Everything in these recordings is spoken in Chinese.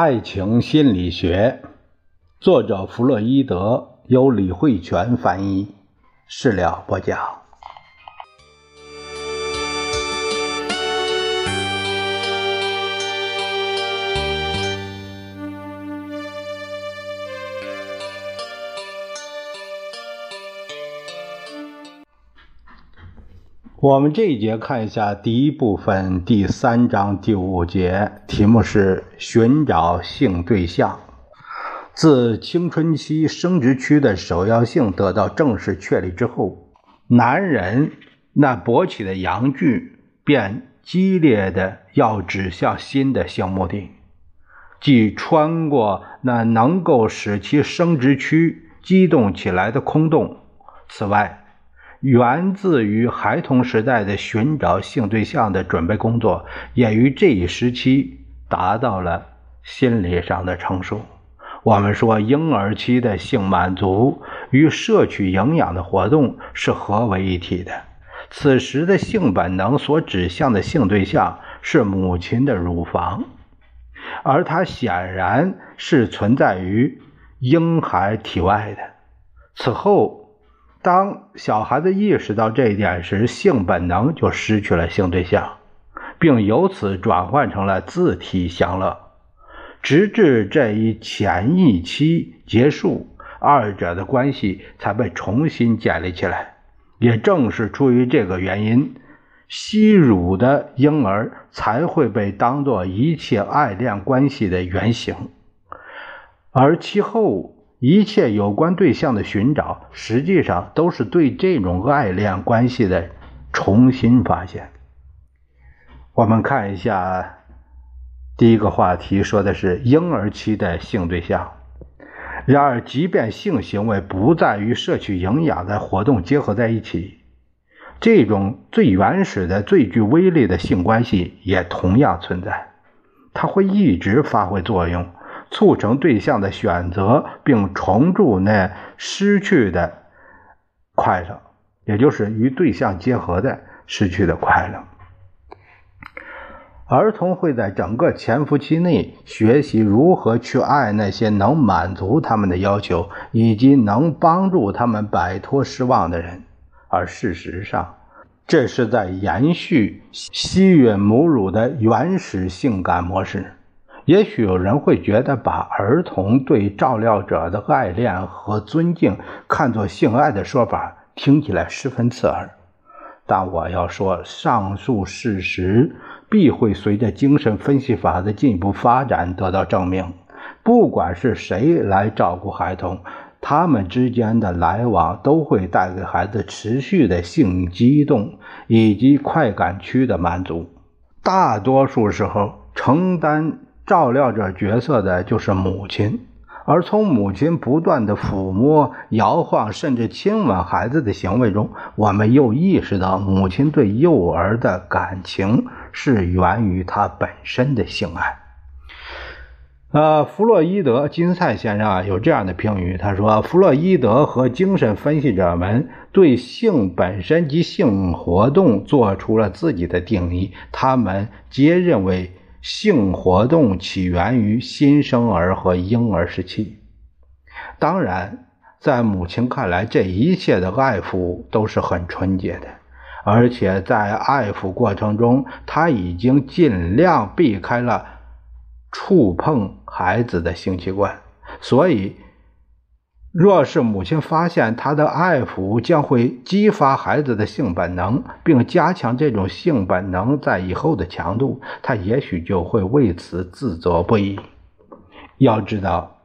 爱情心理学，作者弗洛伊德，由李慧泉翻译，事了不讲。我们这一节看一下第一部分第三章第五节，题目是寻找性对象。自青春期生殖区的首要性得到正式确立之后，男人那勃起的阳具便激烈的要指向新的性目的，即穿过那能够使其生殖区激动起来的空洞。此外，源自于孩童时代的寻找性对象的准备工作，也于这一时期达到了心理上的成熟。我们说，婴儿期的性满足与摄取营养的活动是合为一体的。此时的性本能所指向的性对象是母亲的乳房，而它显然是存在于婴孩体外的。此后。当小孩子意识到这一点时，性本能就失去了性对象，并由此转换成了自体享乐。直至这一前一期结束，二者的关系才被重新建立起来。也正是出于这个原因，吸乳的婴儿才会被当作一切爱恋关系的原型，而其后。一切有关对象的寻找，实际上都是对这种爱恋关系的重新发现。我们看一下第一个话题，说的是婴儿期的性对象。然而，即便性行为不再与摄取营养的活动结合在一起，这种最原始的、最具威力的性关系也同样存在，它会一直发挥作用。促成对象的选择，并重铸那失去的快乐，也就是与对象结合的失去的快乐。儿童会在整个潜伏期内学习如何去爱那些能满足他们的要求以及能帮助他们摆脱失望的人，而事实上，这是在延续吸吮母乳的原始性感模式。也许有人会觉得，把儿童对照料者的爱恋和尊敬看作性爱的说法，听起来十分刺耳。但我要说，上述事实必会随着精神分析法的进一步发展得到证明。不管是谁来照顾孩童，他们之间的来往都会带给孩子持续的性激动以及快感区的满足。大多数时候，承担。照料者角色的就是母亲，而从母亲不断的抚摸、摇晃，甚至亲吻孩子的行为中，我们又意识到母亲对幼儿的感情是源于她本身的性爱。呃，弗洛伊德金赛先生啊有这样的评语，他说：“弗洛伊德和精神分析者们对性本身及性活动做出了自己的定义，他们皆认为。”性活动起源于新生儿和婴儿时期。当然，在母亲看来，这一切的爱抚都是很纯洁的，而且在爱抚过程中，她已经尽量避开了触碰孩子的性器官，所以。若是母亲发现她的爱抚将会激发孩子的性本能，并加强这种性本能在以后的强度，她也许就会为此自责不已。要知道，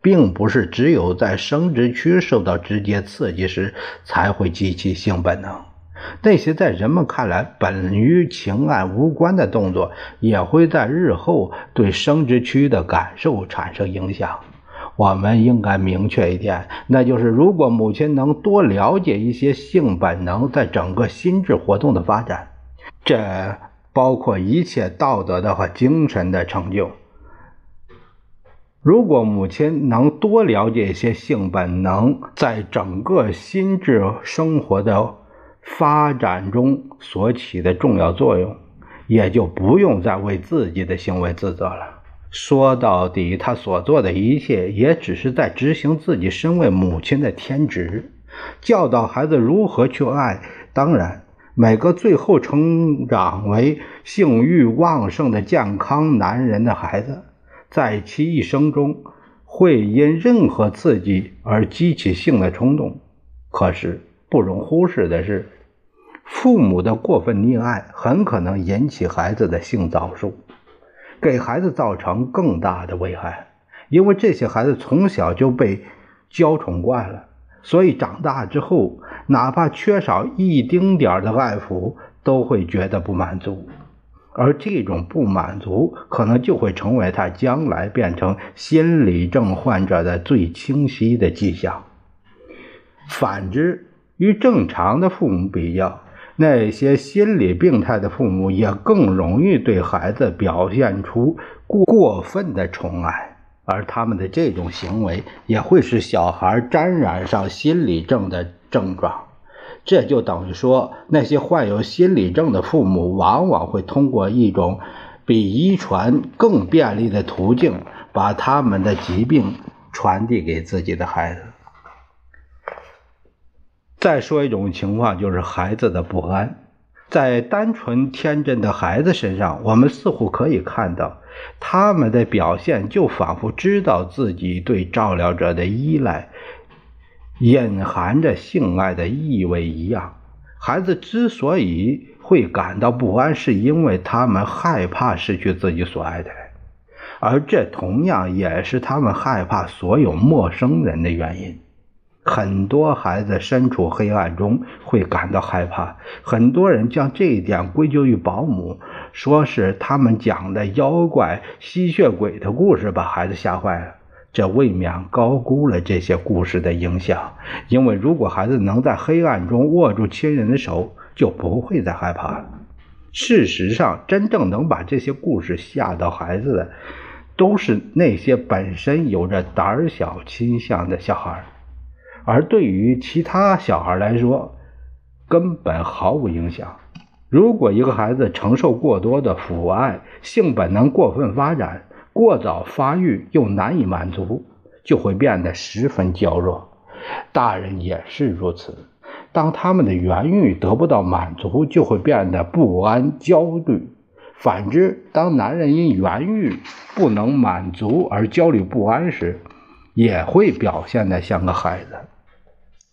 并不是只有在生殖区受到直接刺激时才会激起性本能，那些在人们看来本与情爱无关的动作，也会在日后对生殖区的感受产生影响。我们应该明确一点，那就是如果母亲能多了解一些性本能在整个心智活动的发展，这包括一切道德的和精神的成就。如果母亲能多了解一些性本能在整个心智生活的发展中所起的重要作用，也就不用再为自己的行为自责了。说到底，他所做的一切也只是在执行自己身为母亲的天职，教导孩子如何去爱。当然，每个最后成长为性欲旺盛的健康男人的孩子，在其一生中会因任何刺激而激起性的冲动。可是，不容忽视的是，父母的过分溺爱很可能引起孩子的性早熟。给孩子造成更大的危害，因为这些孩子从小就被娇宠惯了，所以长大之后，哪怕缺少一丁点的爱抚，都会觉得不满足，而这种不满足可能就会成为他将来变成心理症患者的最清晰的迹象。反之，与正常的父母比较。那些心理病态的父母也更容易对孩子表现出过过分的宠爱，而他们的这种行为也会使小孩沾染上心理症的症状。这就等于说，那些患有心理症的父母往往会通过一种比遗传更便利的途径，把他们的疾病传递给自己的孩子。再说一种情况，就是孩子的不安。在单纯天真的孩子身上，我们似乎可以看到，他们的表现就仿佛知道自己对照料者的依赖隐含着性爱的意味一样。孩子之所以会感到不安，是因为他们害怕失去自己所爱的人，而这同样也是他们害怕所有陌生人的原因。很多孩子身处黑暗中会感到害怕，很多人将这一点归咎于保姆，说是他们讲的妖怪、吸血鬼的故事把孩子吓坏了。这未免高估了这些故事的影响，因为如果孩子能在黑暗中握住亲人的手，就不会再害怕了。事实上，真正能把这些故事吓到孩子的，都是那些本身有着胆小倾向的小孩。而对于其他小孩来说，根本毫无影响。如果一个孩子承受过多的父爱，性本能过分发展，过早发育又难以满足，就会变得十分娇弱。大人也是如此，当他们的原欲得不到满足，就会变得不安、焦虑。反之，当男人因原欲不能满足而焦虑不安时，也会表现得像个孩子。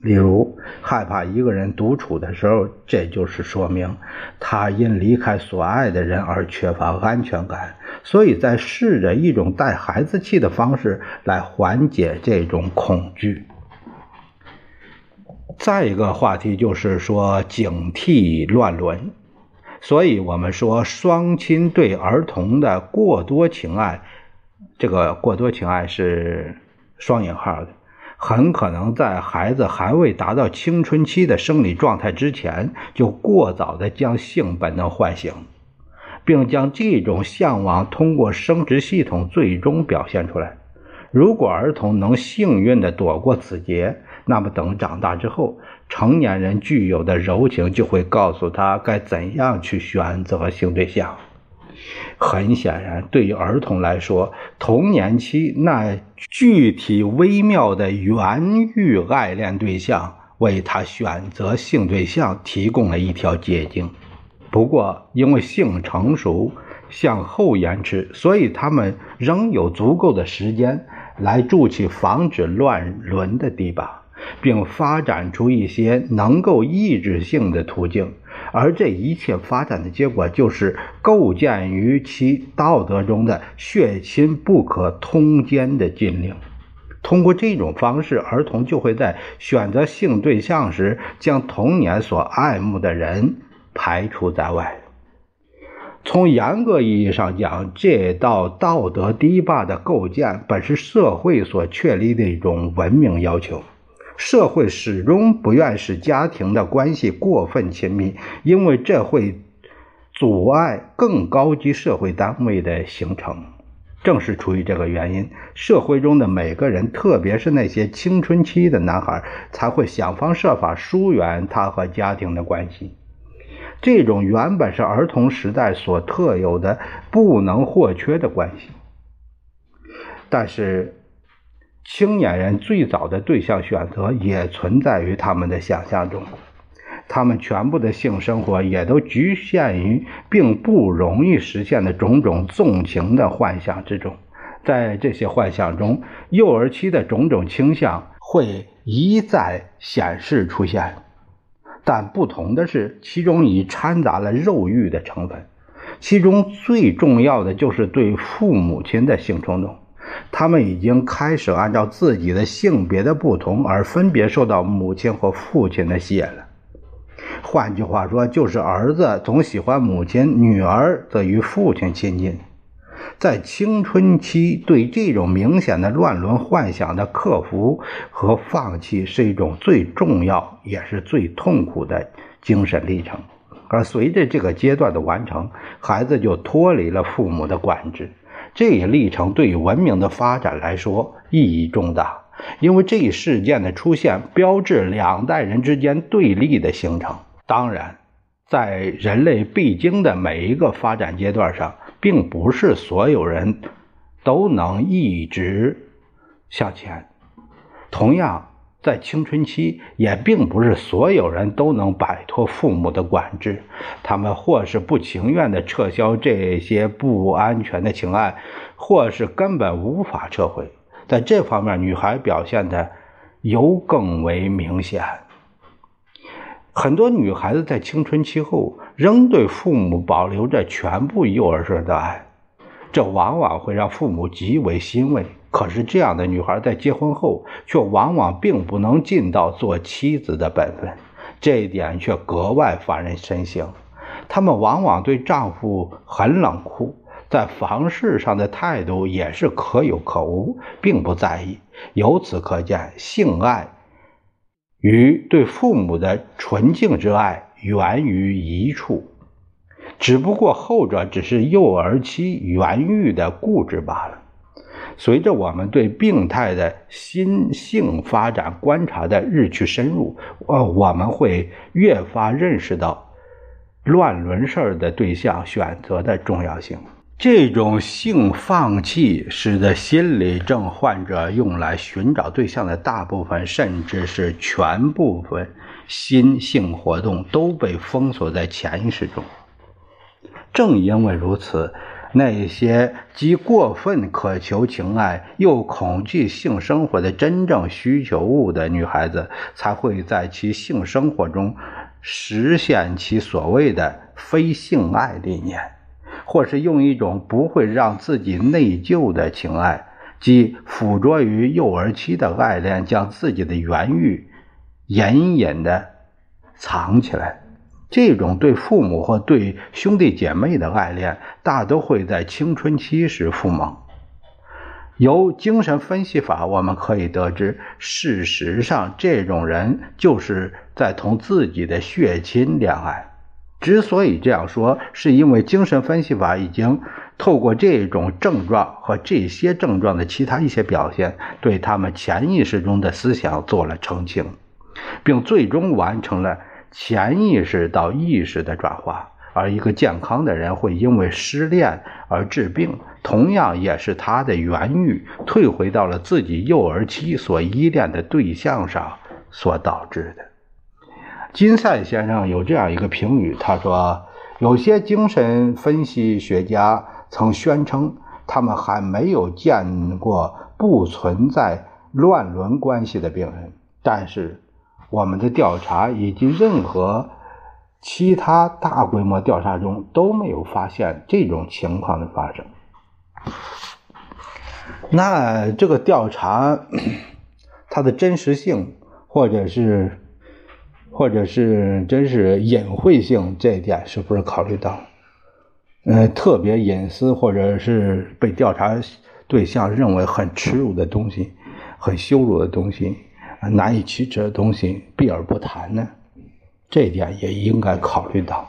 例如，害怕一个人独处的时候，这就是说明他因离开所爱的人而缺乏安全感，所以在试着一种带孩子气的方式来缓解这种恐惧。再一个话题就是说警惕乱伦，所以我们说双亲对儿童的过多情爱，这个过多情爱是双引号的。很可能在孩子还未达到青春期的生理状态之前，就过早的将性本能唤醒，并将这种向往通过生殖系统最终表现出来。如果儿童能幸运的躲过此劫，那么等长大之后，成年人具有的柔情就会告诉他该怎样去选择性对象。很显然，对于儿童来说，童年期那具体微妙的原欲爱恋对象，为他选择性对象提供了一条捷径。不过，因为性成熟向后延迟，所以他们仍有足够的时间来筑起防止乱伦的堤坝，并发展出一些能够抑制性的途径。而这一切发展的结果，就是构建于其道德中的血亲不可通奸的禁令。通过这种方式，儿童就会在选择性对象时，将童年所爱慕的人排除在外。从严格意义上讲，这道道德堤坝的构建，本是社会所确立的一种文明要求。社会始终不愿使家庭的关系过分亲密，因为这会阻碍更高级社会单位的形成。正是出于这个原因，社会中的每个人，特别是那些青春期的男孩，才会想方设法疏远他和家庭的关系。这种原本是儿童时代所特有的、不能或缺的关系，但是，青年人最早的对象选择也存在于他们的想象中，他们全部的性生活也都局限于并不容易实现的种种纵情的幻想之中。在这些幻想中，幼儿期的种种倾向会一再显示出现，但不同的是，其中已掺杂了肉欲的成分。其中最重要的就是对父母亲的性冲动。他们已经开始按照自己的性别的不同而分别受到母亲和父亲的吸引了。换句话说，就是儿子总喜欢母亲，女儿则与父亲亲近。在青春期，对这种明显的乱伦幻想的克服和放弃，是一种最重要也是最痛苦的精神历程。而随着这个阶段的完成，孩子就脱离了父母的管制。这一历程对于文明的发展来说意义重大，因为这一事件的出现标志两代人之间对立的形成。当然，在人类必经的每一个发展阶段上，并不是所有人都能一直向前。同样，在青春期，也并不是所有人都能摆脱父母的管制，他们或是不情愿地撤销这些不安全的情爱，或是根本无法撤回。在这方面，女孩表现的尤更为明显。很多女孩子在青春期后，仍对父母保留着全部幼儿式的爱，这往往会让父母极为欣慰。可是，这样的女孩在结婚后，却往往并不能尽到做妻子的本分，这一点却格外发人深省。她们往往对丈夫很冷酷，在房事上的态度也是可有可无，并不在意。由此可见，性爱与对父母的纯净之爱源于一处，只不过后者只是幼儿期原欲的固执罢了。随着我们对病态的心性发展观察的日趋深入，呃，我们会越发认识到乱伦事儿的对象选择的重要性。这种性放弃使得心理症患者用来寻找对象的大部分，甚至是全部分心性活动都被封锁在潜意识中。正因为如此。那些既过分渴求情爱又恐惧性生活的真正需求物的女孩子，才会在其性生活中实现其所谓的非性爱理念，或是用一种不会让自己内疚的情爱，即附着于幼儿期的爱恋，将自己的原欲隐隐的藏起来。这种对父母或对兄弟姐妹的爱恋，大都会在青春期时复萌。由精神分析法，我们可以得知，事实上，这种人就是在同自己的血亲恋爱。之所以这样说，是因为精神分析法已经透过这种症状和这些症状的其他一些表现，对他们潜意识中的思想做了澄清，并最终完成了。潜意识到意识的转化，而一个健康的人会因为失恋而治病，同样也是他的原欲退回到了自己幼儿期所依恋的对象上所导致的。金赛先生有这样一个评语，他说：“有些精神分析学家曾宣称，他们还没有见过不存在乱伦关系的病人，但是。”我们的调查以及任何其他大规模调查中都没有发现这种情况的发生。那这个调查 它的真实性，或者是或者是真是隐晦性这一点，是不是考虑到？呃，特别隐私，或者是被调查对象认为很耻辱的东西，很羞辱的东西。难以启齿的东西避而不谈呢，这一点也应该考虑到。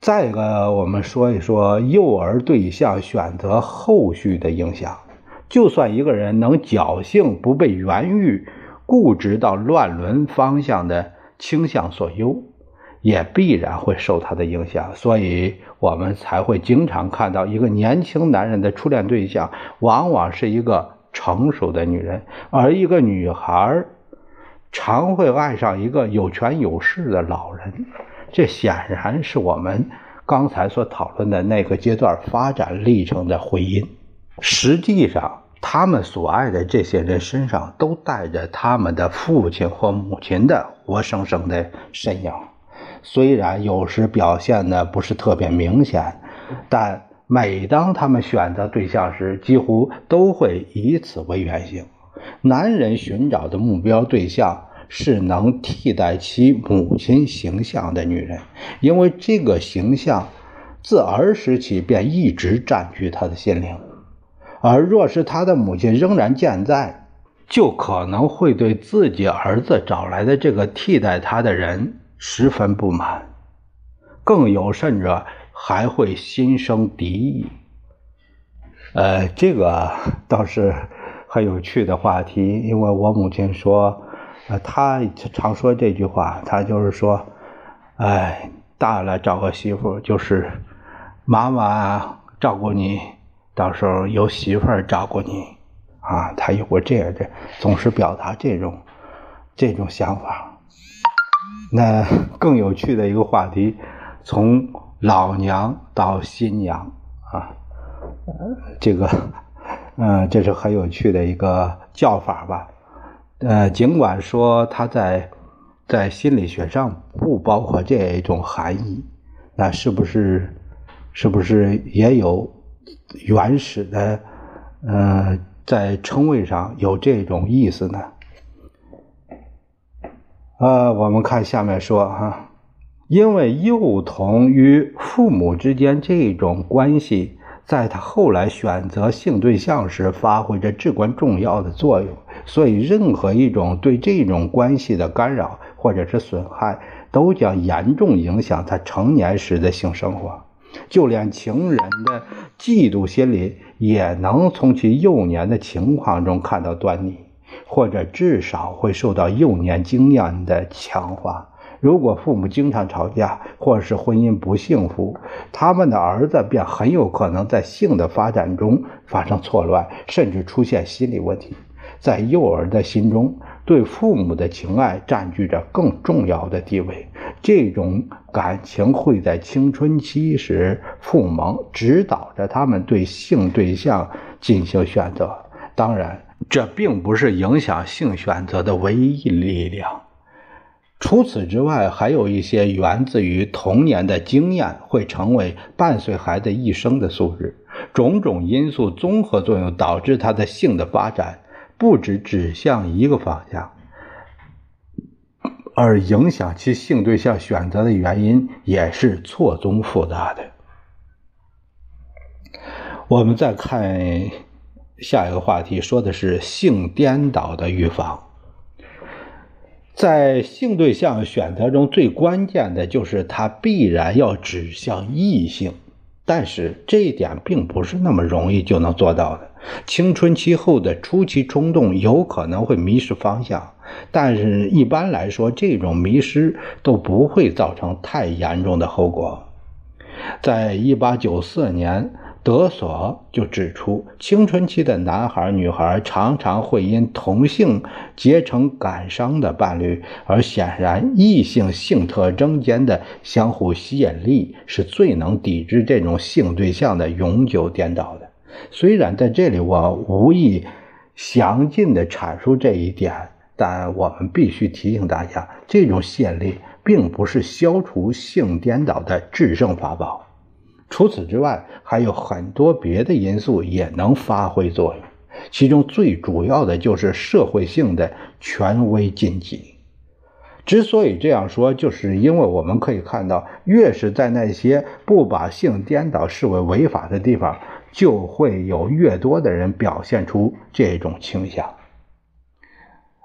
再一个，我们说一说幼儿对象选择后续的影响。就算一个人能侥幸不被原欲固执到乱伦方向的倾向所诱，也必然会受他的影响，所以我们才会经常看到一个年轻男人的初恋对象往往是一个成熟的女人，而一个女孩常会爱上一个有权有势的老人。这显然是我们刚才所讨论的那个阶段发展历程的回音。实际上，他们所爱的这些人身上都带着他们的父亲或母亲的活生生的身影。虽然有时表现的不是特别明显，但每当他们选择对象时，几乎都会以此为原型。男人寻找的目标对象是能替代其母亲形象的女人，因为这个形象自儿时起便一直占据他的心灵。而若是他的母亲仍然健在，就可能会对自己儿子找来的这个替代他的人。十分不满，更有甚者，还会心生敌意。呃，这个倒是很有趣的话题，因为我母亲说，呃，她常说这句话，她就是说，哎，大了找个媳妇，就是妈妈照顾你，到时候有媳妇照顾你，啊，她有过这样的，总是表达这种这种想法。那更有趣的一个话题，从老娘到新娘啊，这个，嗯，这是很有趣的一个叫法吧？呃，尽管说它在在心理学上不包括这种含义，那是不是是不是也有原始的，呃，在称谓上有这种意思呢？呃，我们看下面说哈，因为幼童与父母之间这种关系，在他后来选择性对象时发挥着至关重要的作用，所以任何一种对这种关系的干扰或者是损害，都将严重影响他成年时的性生活。就连情人的嫉妒心理，也能从其幼年的情况中看到端倪。或者至少会受到幼年经验的强化。如果父母经常吵架，或是婚姻不幸福，他们的儿子便很有可能在性的发展中发生错乱，甚至出现心理问题。在幼儿的心中，对父母的情爱占据着更重要的地位。这种感情会在青春期时父母指导着他们对性对象进行选择。当然。这并不是影响性选择的唯一力量。除此之外，还有一些源自于童年的经验会成为伴随孩子一生的素质。种种因素综合作用导致他的性的发展不只指向一个方向，而影响其性对象选择的原因也是错综复杂的。我们再看。下一个话题说的是性颠倒的预防。在性对象选择中，最关键的就是它必然要指向异性，但是这一点并不是那么容易就能做到的。青春期后的初期冲动有可能会迷失方向，但是一般来说，这种迷失都不会造成太严重的后果。在一八九四年。德索就指出，青春期的男孩、女孩常常会因同性结成感伤的伴侣，而显然异性性特征间的相互吸引力是最能抵制这种性对象的永久颠倒的。虽然在这里我无意详尽地阐述这一点，但我们必须提醒大家，这种吸引力并不是消除性颠倒的制胜法宝。除此之外，还有很多别的因素也能发挥作用，其中最主要的就是社会性的权威禁忌。之所以这样说，就是因为我们可以看到，越是在那些不把性颠倒视为违法的地方，就会有越多的人表现出这种倾向，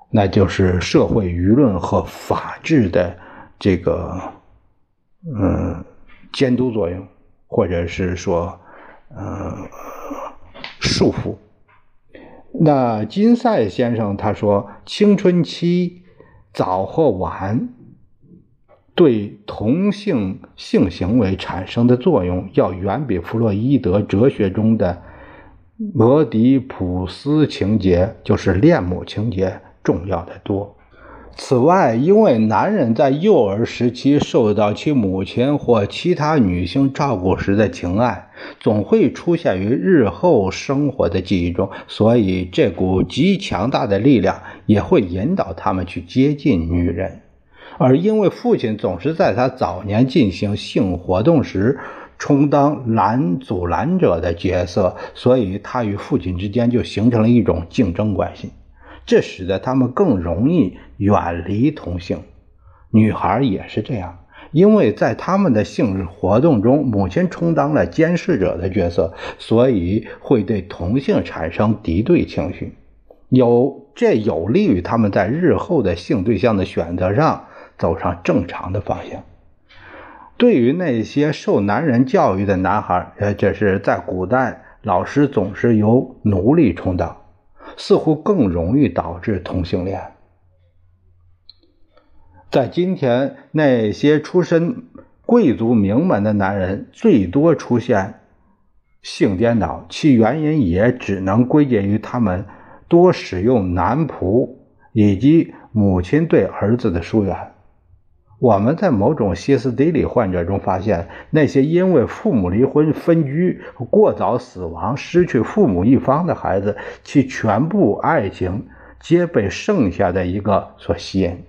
那就是社会舆论和法治的这个嗯监督作用。或者是说，呃，束缚。那金赛先生他说，青春期早或晚，对同性性行为产生的作用，要远比弗洛伊德哲学中的俄狄浦斯情节，就是恋母情节重要的多。此外，因为男人在幼儿时期受到其母亲或其他女性照顾时的情爱，总会出现于日后生活的记忆中，所以这股极强大的力量也会引导他们去接近女人。而因为父亲总是在他早年进行性活动时充当拦阻拦者的角色，所以他与父亲之间就形成了一种竞争关系。这使得他们更容易远离同性，女孩也是这样，因为在他们的性活动中，母亲充当了监视者的角色，所以会对同性产生敌对情绪。有这有利于他们在日后的性对象的选择上走上正常的方向。对于那些受男人教育的男孩，呃，这是在古代，老师总是由奴隶充当。似乎更容易导致同性恋。在今天，那些出身贵族名门的男人最多出现性颠倒，其原因也只能归结于他们多使用男仆以及母亲对儿子的疏远。我们在某种歇斯底里患者中发现，那些因为父母离婚、分居、过早死亡、失去父母一方的孩子，其全部爱情皆被剩下的一个所吸引，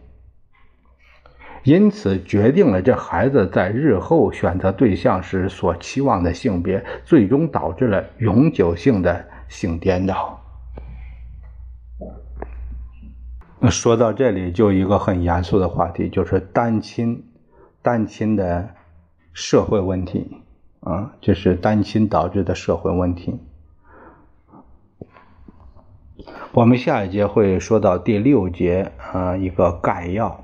因此决定了这孩子在日后选择对象时所期望的性别，最终导致了永久性的性颠倒。说到这里，就一个很严肃的话题，就是单亲，单亲的社会问题啊，就是单亲导致的社会问题。我们下一节会说到第六节啊，一个概要。